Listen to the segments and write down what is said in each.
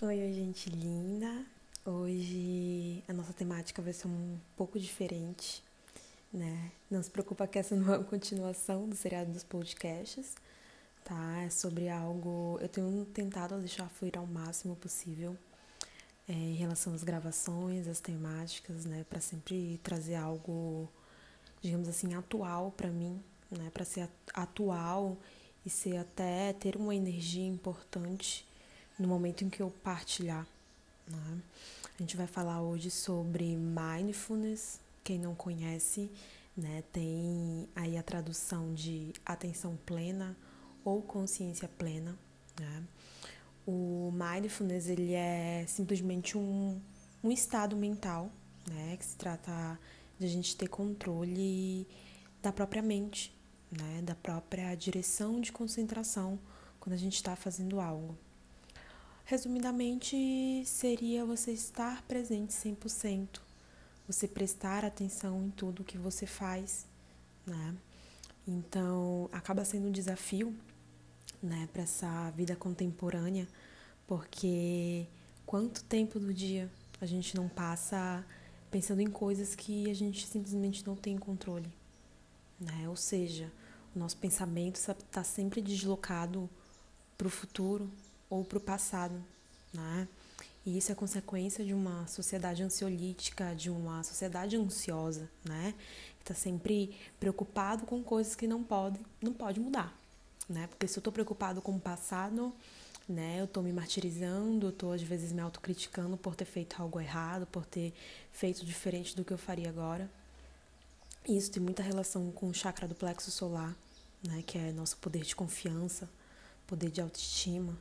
Oi, oi, gente linda. Hoje a nossa temática vai ser um pouco diferente, né? Não se preocupa que essa não é uma continuação do seriado dos podcasts, tá? É sobre algo. Eu tenho tentado deixar fluir ao máximo possível é, em relação às gravações, às temáticas, né? Para sempre trazer algo, digamos assim, atual para mim, né? Para ser atual e ser até ter uma energia importante no momento em que eu partilhar. Né? A gente vai falar hoje sobre mindfulness. Quem não conhece, né, tem aí a tradução de atenção plena ou consciência plena. Né? O mindfulness ele é simplesmente um, um estado mental, né, que se trata de a gente ter controle da própria mente, né, da própria direção de concentração quando a gente está fazendo algo. Resumidamente, seria você estar presente 100%, você prestar atenção em tudo que você faz, né? Então, acaba sendo um desafio, né, para essa vida contemporânea, porque quanto tempo do dia a gente não passa pensando em coisas que a gente simplesmente não tem controle, né? Ou seja, o nosso pensamento está sempre deslocado para o futuro, ou para o passado, né? E isso é consequência de uma sociedade ansiolítica, de uma sociedade ansiosa, né? Que está sempre preocupado com coisas que não pode, não pode mudar, né? Porque se eu estou preocupado com o passado, né? Eu estou me martirizando, eu estou às vezes me autocriticando por ter feito algo errado, por ter feito diferente do que eu faria agora. E isso tem muita relação com o chakra do plexo solar, né? Que é nosso poder de confiança, poder de autoestima,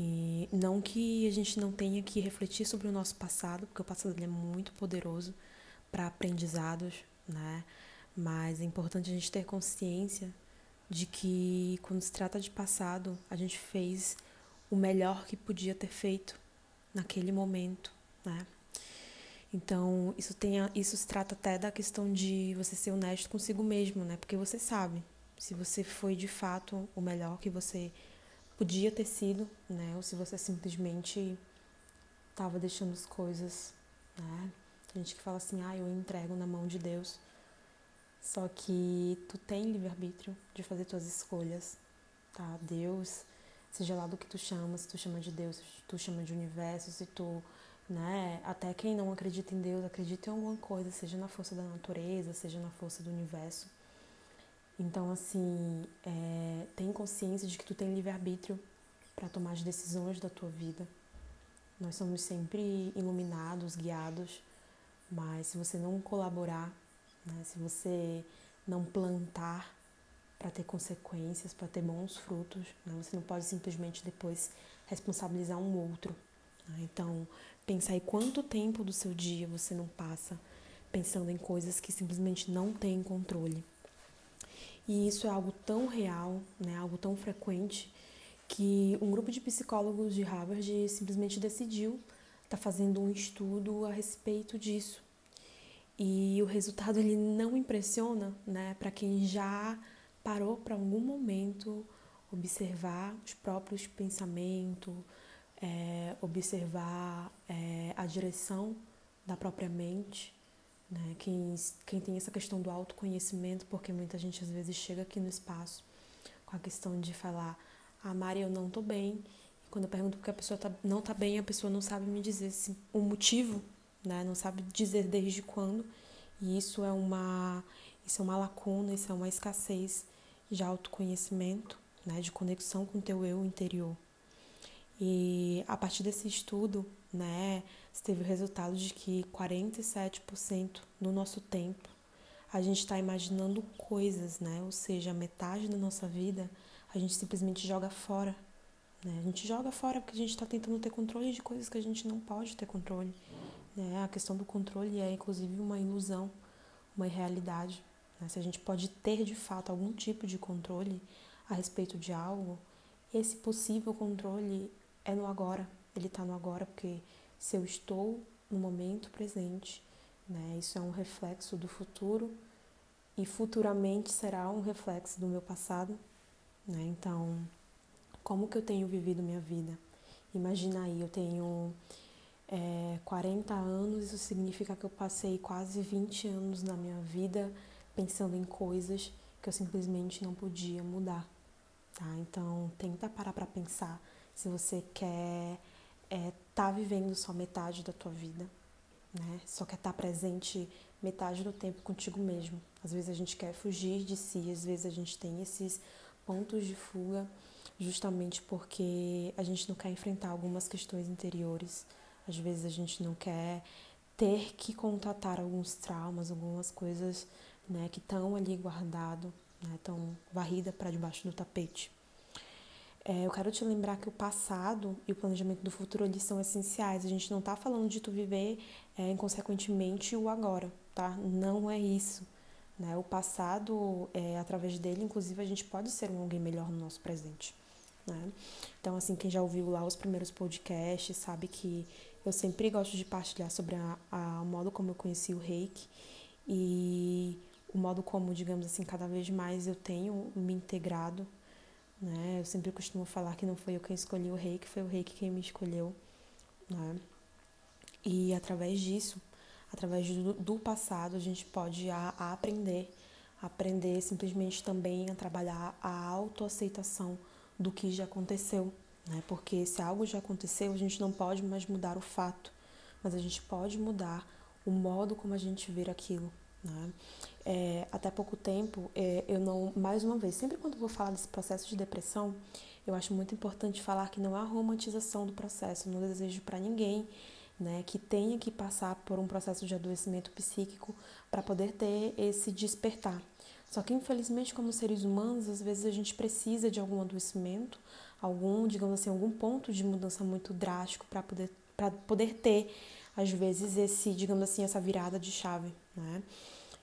e não que a gente não tenha que refletir sobre o nosso passado, porque o passado é muito poderoso para aprendizados, né? Mas é importante a gente ter consciência de que quando se trata de passado, a gente fez o melhor que podia ter feito naquele momento, né? Então, isso tem a, isso se trata até da questão de você ser honesto consigo mesmo, né? Porque você sabe se você foi de fato o melhor que você podia ter sido, né? Ou se você simplesmente estava deixando as coisas, né? Tem gente que fala assim, ah, eu entrego na mão de Deus. Só que tu tem livre-arbítrio de fazer tuas escolhas, tá? Deus, seja lá do que tu chamas, se tu chama de Deus, se tu chama de universo, se tu, né? Até quem não acredita em Deus, acredita em alguma coisa, seja na força da natureza, seja na força do universo. Então, assim, é, tem consciência de que tu tem livre-arbítrio para tomar as decisões da tua vida. Nós somos sempre iluminados, guiados, mas se você não colaborar, né, se você não plantar para ter consequências, para ter bons frutos, né, você não pode simplesmente depois responsabilizar um outro. Né? Então, pensar em quanto tempo do seu dia você não passa pensando em coisas que simplesmente não tem controle. E isso é algo tão real, né, algo tão frequente, que um grupo de psicólogos de Harvard simplesmente decidiu estar tá fazendo um estudo a respeito disso. E o resultado ele não impressiona, né, para quem já parou para algum momento observar os próprios pensamentos, é, observar é, a direção da própria mente né? Quem, quem tem essa questão do autoconhecimento, porque muita gente às vezes chega aqui no espaço com a questão de falar, ah, Mari, eu não tô bem. E quando eu pergunto porque a pessoa tá, não tá bem, a pessoa não sabe me dizer se, o motivo, né? Não sabe dizer desde quando. E isso é uma, isso é uma lacuna, isso é uma escassez de autoconhecimento, né? De conexão com o teu eu interior. E a partir desse estudo, né, teve o resultado de que 47% do nosso tempo a gente está imaginando coisas, né? Ou seja, metade da nossa vida a gente simplesmente joga fora. Né? A gente joga fora porque a gente está tentando ter controle de coisas que a gente não pode ter controle. Né? A questão do controle é inclusive uma ilusão, uma irrealidade. Né? Se a gente pode ter de fato algum tipo de controle a respeito de algo, esse possível controle é no agora. Ele está no agora porque se eu estou no momento presente, né? Isso é um reflexo do futuro e futuramente será um reflexo do meu passado, né? Então, como que eu tenho vivido minha vida? Imagina aí, eu tenho é, 40 anos, isso significa que eu passei quase 20 anos na minha vida pensando em coisas que eu simplesmente não podia mudar. Tá? Então, tenta parar para pensar se você quer é, tá vivendo só metade da tua vida, né? Só quer estar tá presente metade do tempo contigo mesmo. Às vezes a gente quer fugir de si, às vezes a gente tem esses pontos de fuga justamente porque a gente não quer enfrentar algumas questões interiores. Às vezes a gente não quer ter que contatar alguns traumas, algumas coisas né, que estão ali guardado, né, tão varrida para debaixo do tapete. É, eu quero te lembrar que o passado e o planejamento do futuro eles são essenciais. A gente não está falando de tu viver é, inconsequentemente o agora, tá? Não é isso. Né? O passado, é, através dele, inclusive, a gente pode ser um alguém melhor no nosso presente. Né? Então, assim, quem já ouviu lá os primeiros podcasts sabe que eu sempre gosto de partilhar sobre a, a, o modo como eu conheci o reiki e o modo como, digamos assim, cada vez mais eu tenho me integrado. Né? Eu sempre costumo falar que não foi eu quem escolhi o reiki, foi o reiki quem me escolheu. Né? E através disso, através do, do passado, a gente pode a, a aprender, aprender simplesmente também a trabalhar a autoaceitação do que já aconteceu, né? Porque se algo já aconteceu, a gente não pode mais mudar o fato, mas a gente pode mudar o modo como a gente vê aquilo, né? É, até pouco tempo, é, eu não, mais uma vez, sempre quando vou falar desse processo de depressão, eu acho muito importante falar que não há romantização do processo, não desejo para ninguém né, que tenha que passar por um processo de adoecimento psíquico para poder ter esse despertar. Só que infelizmente, como seres humanos, às vezes a gente precisa de algum adoecimento, algum, digamos assim, algum ponto de mudança muito drástico para poder para poder ter às vezes esse, digamos assim, essa virada de chave, né?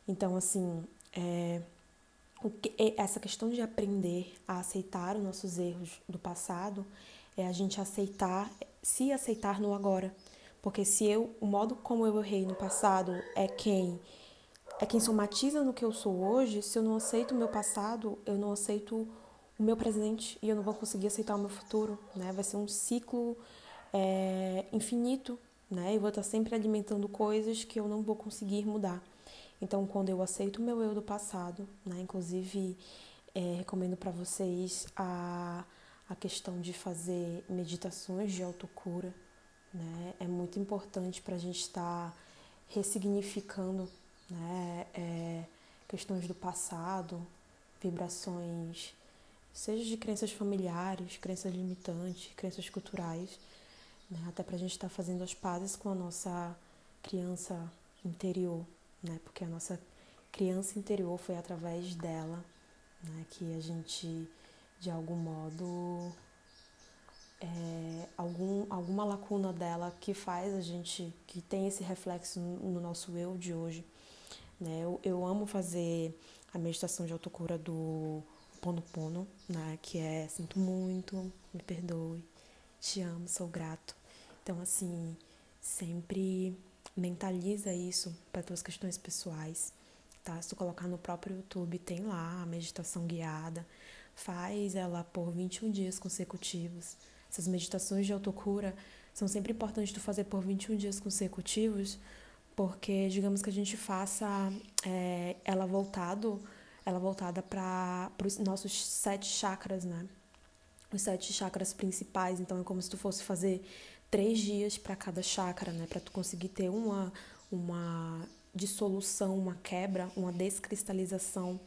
Então, assim, é, que, essa questão de aprender a aceitar os nossos erros do passado é a gente aceitar, se aceitar no agora, porque se eu, o modo como eu errei no passado é quem é quem somatiza no que eu sou hoje, se eu não aceito o meu passado, eu não aceito o meu presente e eu não vou conseguir aceitar o meu futuro, né? Vai ser um ciclo é, infinito, né? Eu vou estar sempre alimentando coisas que eu não vou conseguir mudar. Então, quando eu aceito o meu eu do passado, né? Inclusive, é, recomendo para vocês a, a questão de fazer meditações de autocura, né? É muito importante para a gente estar tá ressignificando né? É, questões do passado, vibrações, seja de crenças familiares, crenças limitantes, crenças culturais, né? até para a gente estar tá fazendo as pazes com a nossa criança interior, né? porque a nossa criança interior foi através dela né? que a gente, de algum modo, é, algum, alguma lacuna dela que faz a gente, que tem esse reflexo no nosso eu de hoje. Né? Eu, eu amo fazer a meditação de autocura do Pono Pono, né? que é sinto muito, me perdoe, te amo, sou grato. Então, assim, sempre mentaliza isso para tuas questões pessoais, tá? Se tu colocar no próprio YouTube, tem lá a meditação guiada, faz ela por 21 dias consecutivos essas meditações de autocura são sempre importantes tu fazer por 21 dias consecutivos, porque digamos que a gente faça é, ela voltado, ela voltada para os nossos sete chakras, né? Os sete chakras principais. Então é como se tu fosse fazer três dias para cada chakra, né? Para tu conseguir ter uma uma dissolução, uma quebra, uma descristalização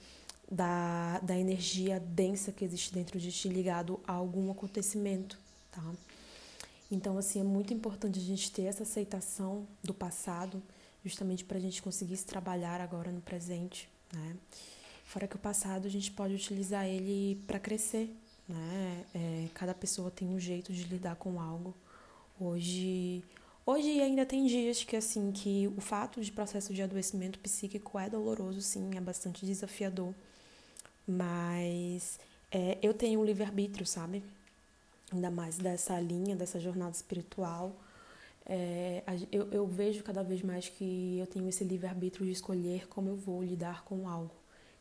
da, da energia densa que existe dentro de ti ligado a algum acontecimento tá? Então, assim, é muito importante a gente ter essa aceitação do passado, justamente para a gente conseguir se trabalhar agora no presente, né? Fora que o passado a gente pode utilizar ele para crescer, né? É, cada pessoa tem um jeito de lidar com algo. Hoje, hoje ainda tem dias que assim que o fato de processo de adoecimento psíquico é doloroso, sim, é bastante desafiador. Mas é, eu tenho um livre arbítrio, sabe? ainda mais dessa linha, dessa jornada espiritual. É, eu, eu vejo cada vez mais que eu tenho esse livre-arbítrio de escolher como eu vou lidar com algo,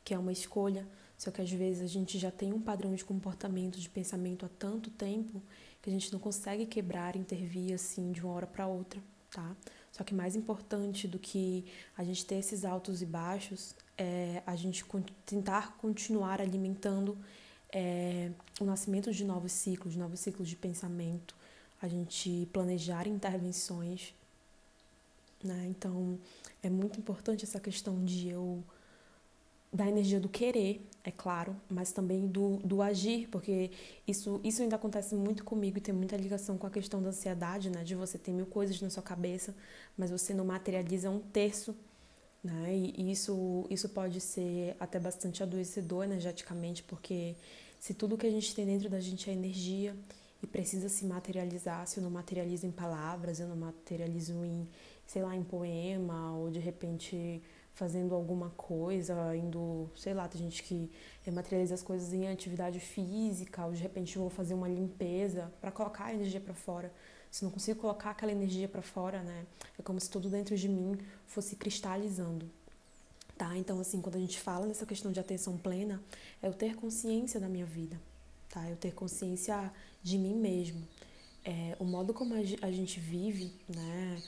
que é uma escolha, só que às vezes a gente já tem um padrão de comportamento, de pensamento há tanto tempo, que a gente não consegue quebrar, intervir assim de uma hora para outra, tá? Só que mais importante do que a gente ter esses altos e baixos é a gente tentar continuar alimentando é, o nascimento de novos ciclos, novos ciclos de pensamento, a gente planejar intervenções, né? Então é muito importante essa questão de eu da energia do querer, é claro, mas também do, do agir, porque isso, isso ainda acontece muito comigo e tem muita ligação com a questão da ansiedade, né? De você ter mil coisas na sua cabeça, mas você não materializa um terço, né? E isso, isso pode ser até bastante adoecedor energeticamente, porque se tudo que a gente tem dentro da gente é energia e precisa se materializar, se eu não materializo em palavras, eu não materializo em, sei lá, em poema ou de repente fazendo alguma coisa, indo, sei lá, tem gente que materializa as coisas em atividade física, ou de repente vou fazer uma limpeza para colocar a energia para fora. Se não consigo colocar aquela energia para fora, né? É como se tudo dentro de mim fosse cristalizando. Tá? Então, assim, quando a gente fala nessa questão de atenção plena, é eu ter consciência da minha vida, tá? Eu ter consciência de mim mesmo. É, o modo como a gente vive, né?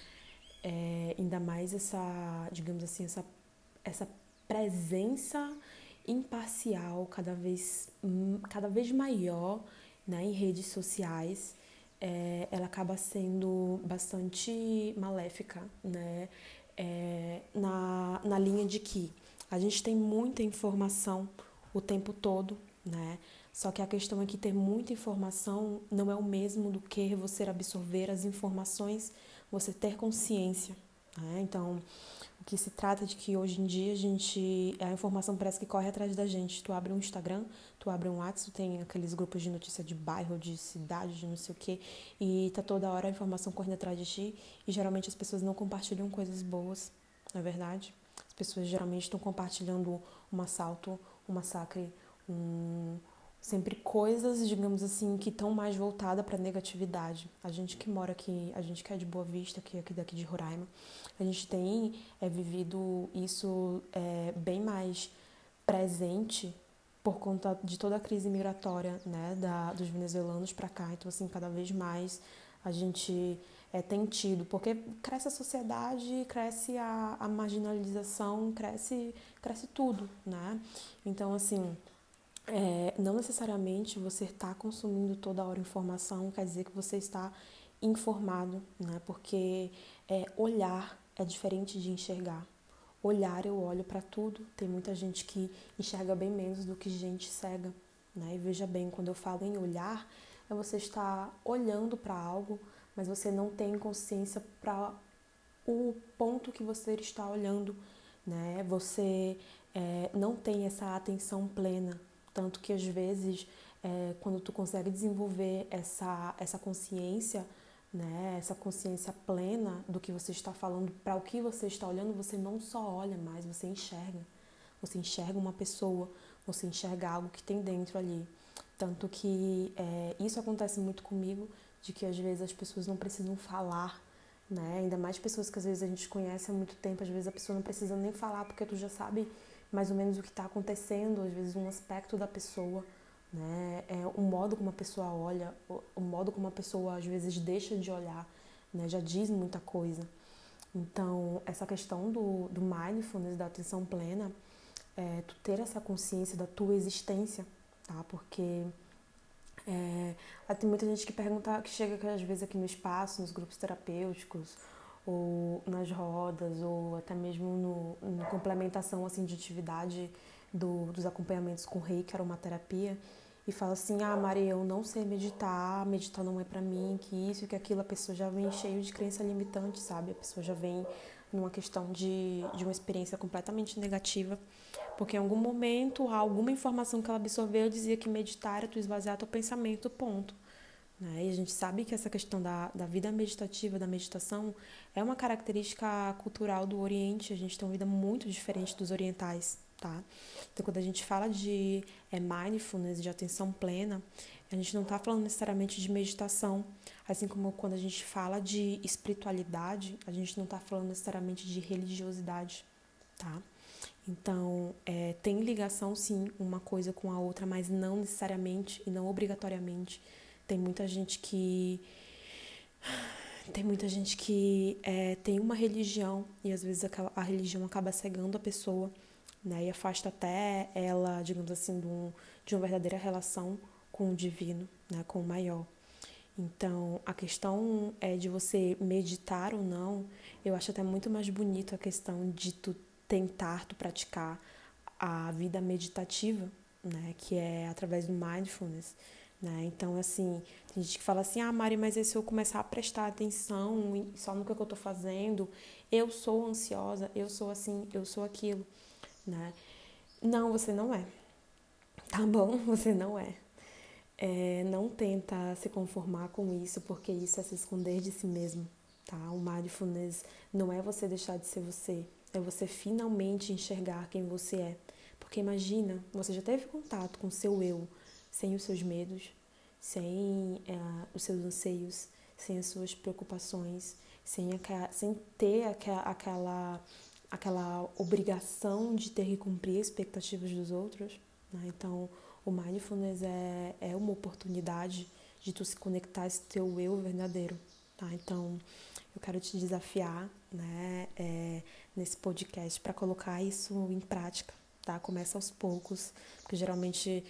É, ainda mais essa, digamos assim, essa essa presença imparcial cada vez, cada vez maior né, em redes sociais, é, ela acaba sendo bastante maléfica, né? É, na, na linha de que a gente tem muita informação o tempo todo, né? Só que a questão é que ter muita informação não é o mesmo do que você absorver as informações, você ter consciência. Né? Então, o que se trata de que hoje em dia a gente. A informação parece que corre atrás da gente. Tu abre um Instagram, tu abre um WhatsApp, tem aqueles grupos de notícia de bairro, de cidade, de não sei o quê, e tá toda hora a informação correndo atrás de ti. E geralmente as pessoas não compartilham coisas boas, não é verdade? As pessoas geralmente estão compartilhando um assalto, um massacre, um, sempre coisas, digamos assim, que estão mais voltadas para negatividade. A gente que mora aqui, a gente que é de Boa Vista, que é aqui daqui de Roraima, a gente tem é, vivido isso é, bem mais presente por conta de toda a crise migratória, né, da, dos venezuelanos para cá. Então, assim, cada vez mais a gente é, tem tido, porque cresce a sociedade, cresce a, a marginalização, cresce, cresce tudo, né? Então, assim, é, não necessariamente você está consumindo toda hora informação quer dizer que você está informado, né? Porque é, olhar é diferente de enxergar. Olhar, eu olho para tudo. Tem muita gente que enxerga bem menos do que gente cega, né? E veja bem, quando eu falo em olhar, é você estar olhando para algo, mas você não tem consciência para o ponto que você está olhando, né? Você é, não tem essa atenção plena tanto que às vezes, é, quando tu consegue desenvolver essa, essa consciência, né, essa consciência plena do que você está falando, para o que você está olhando, você não só olha mais, você enxerga. Você enxerga uma pessoa, você enxerga algo que tem dentro ali. Tanto que é, isso acontece muito comigo, de que às vezes as pessoas não precisam falar, né? Ainda mais pessoas que às vezes a gente conhece há muito tempo, às vezes a pessoa não precisa nem falar porque tu já sabe mais ou menos o que está acontecendo, às vezes um aspecto da pessoa, né? É o modo como a pessoa olha, o modo como a pessoa às vezes deixa de olhar, né? Já diz muita coisa. Então, essa questão do, do mindfulness, da atenção plena, é tu ter essa consciência da tua existência, tá? Porque é, tem muita gente que pergunta, que chega às vezes aqui no espaço, nos grupos terapêuticos, ou nas rodas, ou até mesmo no, no complementação assim, de atividade do, dos acompanhamentos com reiki, aromaterapia, e fala assim: Ah, Maria, eu não sei meditar, meditar não é para mim, que isso, que aquilo, a pessoa já vem cheio de crença limitante, sabe? A pessoa já vem numa questão de, de uma experiência completamente negativa, porque em algum momento, alguma informação que ela absorveu dizia que meditar era tu esvaziar teu pensamento, ponto. Né? E a gente sabe que essa questão da, da vida meditativa, da meditação, é uma característica cultural do Oriente. A gente tem uma vida muito diferente dos orientais, tá? Então, quando a gente fala de é, mindfulness, de atenção plena, a gente não está falando necessariamente de meditação. Assim como quando a gente fala de espiritualidade, a gente não está falando necessariamente de religiosidade, tá? Então, é, tem ligação sim uma coisa com a outra, mas não necessariamente e não obrigatoriamente Tem muita gente que tem muita gente que é, tem uma religião e às vezes a, a, religião acaba cegando a pessoa, né? E afasta até ela, digamos assim, de, um, de uma verdadeira relação com o divino, né? Com o maior. Então, a questão é de você meditar ou não. Eu acho até muito mais bonito a questão de tu tentar, tu praticar a vida meditativa, né? Que é através do mindfulness. Né? Então, assim, tem gente que fala assim: ah, Mari, mas se eu começar a prestar atenção só no que eu estou fazendo, eu sou ansiosa, eu sou assim, eu sou aquilo. Né? Não, você não é. Tá bom? Você não é. é. Não tenta se conformar com isso, porque isso é se esconder de si mesmo. Tá? O mindfulness não é você deixar de ser você, é você finalmente enxergar quem você é. Porque imagina, você já teve contato com o seu eu sem os seus medos, sem é, os seus anseios, sem as suas preocupações, sem, a, sem ter aquela, aquela, obrigação de ter que cumprir as expectativas dos outros. Né? Então, o mindfulness é, é uma oportunidade de tu se conectar a esse teu eu verdadeiro. Tá? Então, eu quero te desafiar né, é, nesse podcast para colocar isso em prática. Tá? Começa aos poucos, porque geralmente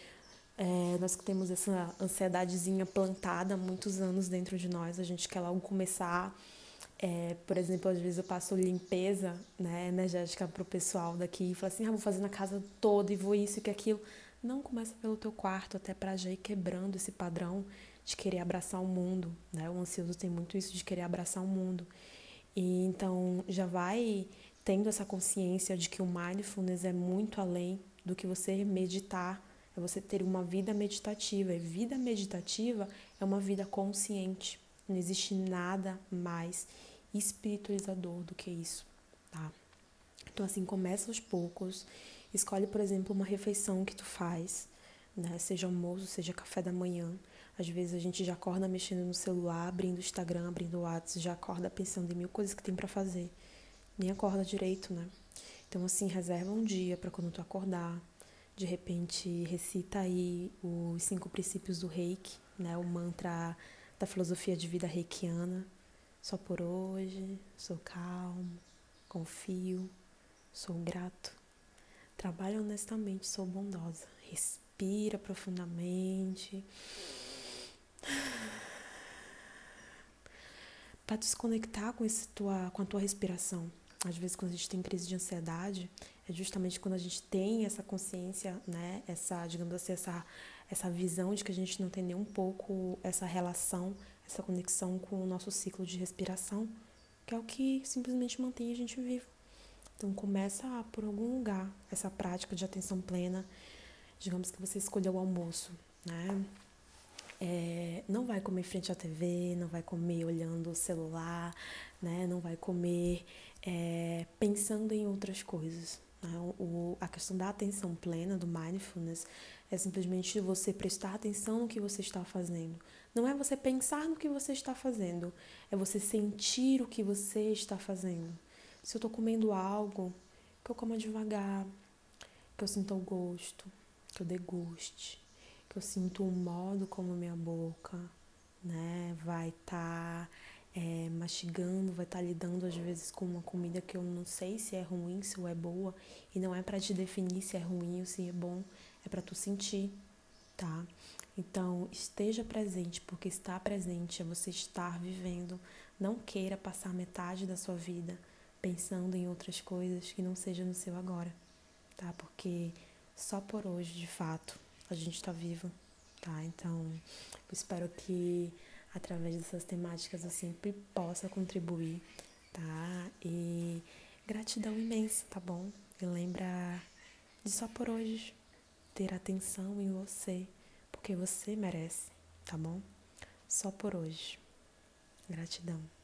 é, nós que temos essa ansiedadezinha plantada há muitos anos dentro de nós, a gente quer logo começar. É, por exemplo, às vezes eu passo limpeza né, energética para o pessoal daqui e falo assim: ah, vou fazer na casa toda e vou isso e aquilo. Não começa pelo teu quarto, até para já ir quebrando esse padrão de querer abraçar o mundo. Né? O ansioso tem muito isso de querer abraçar o mundo. E então já vai tendo essa consciência de que o mindfulness é muito além do que você meditar é você ter uma vida meditativa. E vida meditativa é uma vida consciente. Não existe nada mais espiritualizador do que isso, tá? Então assim, começa aos poucos. Escolhe, por exemplo, uma refeição que tu faz, né? Seja almoço, seja café da manhã. Às vezes a gente já acorda mexendo no celular, abrindo o Instagram, abrindo o WhatsApp, já acorda pensando em mil coisas que tem para fazer. Nem acorda direito, né? Então assim, reserva um dia para quando tu acordar, de repente recita aí os cinco princípios do reiki, né? O mantra da filosofia de vida reikiana. Só por hoje, sou calmo, confio, sou grato. Trabalho honestamente, sou bondosa. Respira profundamente. Para desconectar com, esse tua, com a tua respiração. Às vezes, quando a gente tem crise de ansiedade, é justamente quando a gente tem essa consciência, né, essa, digamos assim, essa, essa visão de que a gente não tem nem um pouco essa relação, essa conexão com o nosso ciclo de respiração, que é o que simplesmente mantém a gente vivo. Então começa por algum lugar essa prática de atenção plena. Digamos que você escolheu o almoço, né? É, não vai comer frente à TV, não vai comer olhando o celular, né? Não vai comer é, pensando em outras coisas. Né? O, a questão da atenção plena, do mindfulness, é simplesmente você prestar atenção no que você está fazendo. Não é você pensar no que você está fazendo, é você sentir o que você está fazendo. Se eu estou comendo algo, que eu coma devagar, que eu sinta o gosto, que eu deguste, que eu sinto o modo como minha boca né, vai estar. Tá é, mastigando, vai estar tá lidando às vezes com uma comida que eu não sei se é ruim, se é boa, e não é para te definir se é ruim ou se é bom, é para tu sentir, tá? Então, esteja presente, porque estar presente é você estar vivendo. Não queira passar metade da sua vida pensando em outras coisas que não seja no seu agora, tá? Porque só por hoje, de fato, a gente está vivo, tá? Então, eu espero que através dessas temáticas eu sempre possa contribuir, tá? E gratidão imensa, tá bom? E lembra de só por hoje ter atenção em você, porque você merece, tá bom? Só por hoje. Gratidão.